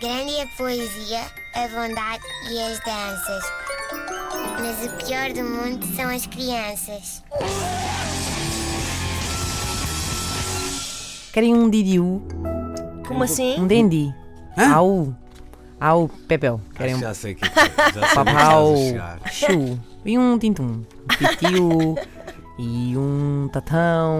Grande é a poesia, a bondade e as danças. Mas o pior do mundo são as crianças. Querem um Didiu? Como assim? Um Dendi? Hã? Au. Au, Pepel. Querem um Já sei que já sei onde é que papau, chu. E um tintum. Um Titiu. e um tatão,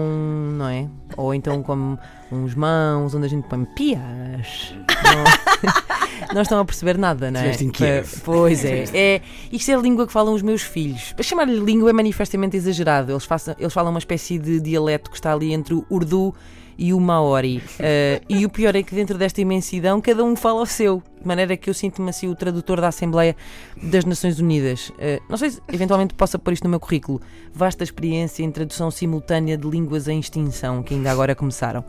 não é? Ou então como uns mãos onde a gente põe pias. Não, não estão a perceber nada, não é? Estiveste em Kiev. Pois é. é. Isto é a língua que falam os meus filhos. Para chamar-lhe língua é manifestamente exagerado. Eles, façam, eles falam uma espécie de dialeto que está ali entre o urdu e o maori. Eh, e o pior é que dentro desta imensidão cada um fala o seu. De maneira que eu sinto-me assim o tradutor da Assembleia das Nações Unidas. Eh, não sei se eventualmente possa pôr isto no meu currículo. Vasta experiência em tradução simultânea de línguas em extinção, que ainda agora começaram.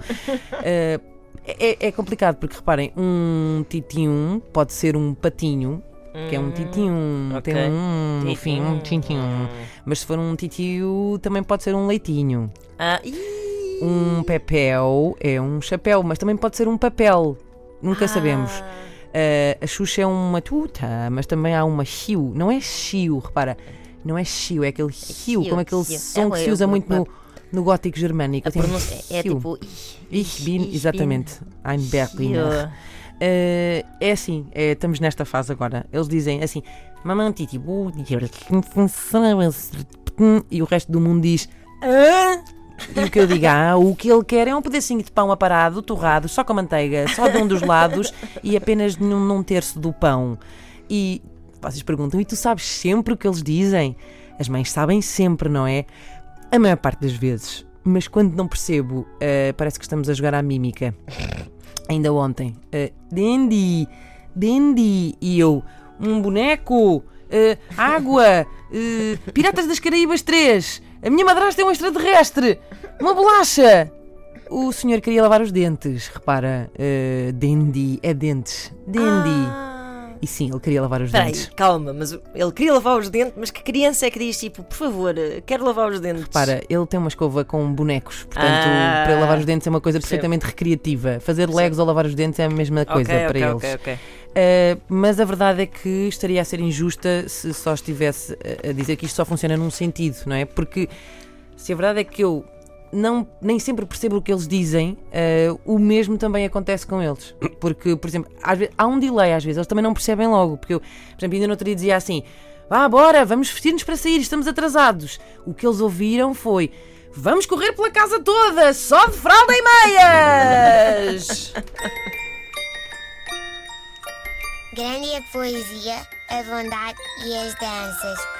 Eh, é, é complicado porque reparem, um titinho pode ser um patinho, que é um titinho, tem ok. um, no fim, um titinho. Mas se for um titio, também pode ser um leitinho. Ah, Um pepel é um chapéu, mas também pode ser um papel. Nunca sabemos. Uh, a Xuxa é uma tuta, mas também há uma chiu. Não é chiu, repara. Não é chiu, é aquele chiu, chiu, como aquele som que É, se eu- usa muito no, no gótico germânico. a pronúncia é tipo. Ich bin, exatamente. Ein Berliner. Uh, é assim, é, estamos nesta fase agora. Eles dizem assim, mamãe titi, e o resto do mundo diz? E o que eu digo, ah, o que ele quer é um pedacinho de pão aparado, torrado, só com manteiga, só de um dos lados e apenas num, num terço do pão. E vocês perguntam, e tu sabes sempre o que eles dizem? As mães sabem sempre, não é? A maior parte das vezes. Mas quando não percebo, eh, parece que estamos a jogar à mímica. Ainda ontem, eh, Dendi, Dendi, e eu, um boneco, eh, água, eh, Piratas das Caraíbas 3, a minha madrasta é um extraterrestre, uma bolacha. O senhor queria lavar os dentes, repara, eh, Dendi, é dentes, Dendi. Ah. E sim, ele queria lavar os Espera aí, dentes. calma, mas ele queria lavar os dentes, mas que criança é que diz tipo, por favor, eh, quero lavar os dentes? Repara, ele tem uma escova com bonecos, portanto, Ah, para ele lavar os dentes é uma coisa percebo. perfeitamente recreativa. Fazer legos ou lavar os dentes é a mesma coisa Ok, para ok, eles. ok, ok. Uh, mas a verdade é que estaria a ser injusta se só estivesse a- a dizer que isto só funciona num sentido, não é? Porque se a verdade é que eu não, nem sempre percebo o que eles dizem, uh, o mesmo também acontece com eles. Porque, por exemplo, vezes, há um delay às vezes, eles também não percebem logo. Porque eu, por exemplo, ainda no outro dia dizia assim: vá, bora, vamos vestir-nos para sair, estamos atrasados. O que eles ouviram foi. Vamos correr pela casa toda, só de fralda e meias! Grande a poesia, a bondade e as danças.